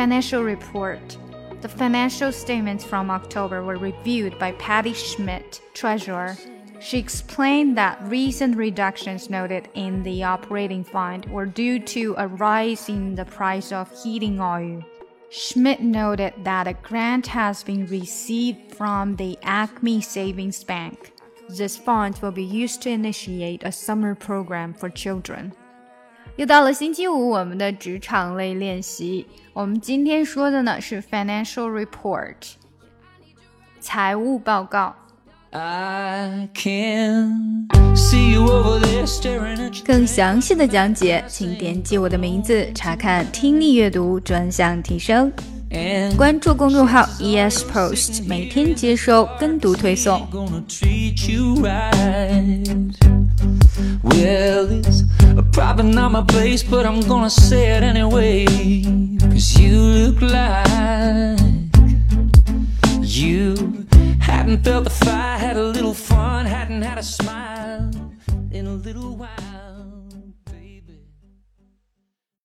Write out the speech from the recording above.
Financial report. The financial statements from October were reviewed by Patty Schmidt, treasurer. She explained that recent reductions noted in the operating fund were due to a rise in the price of heating oil. Schmidt noted that a grant has been received from the Acme Savings Bank. This fund will be used to initiate a summer program for children. 又到了星期五，我们的职场类练习。我们今天说的呢是 financial report，财务报告。更详细的讲解，请点击我的名字查看听力阅读专项提升。关注公众号 ES Post，每天接收跟读推送。Probably not my place, but I'm gonna say it anyway. Cause you look like you hadn't felt the fire, had a little fun, hadn't had a smile in a little while.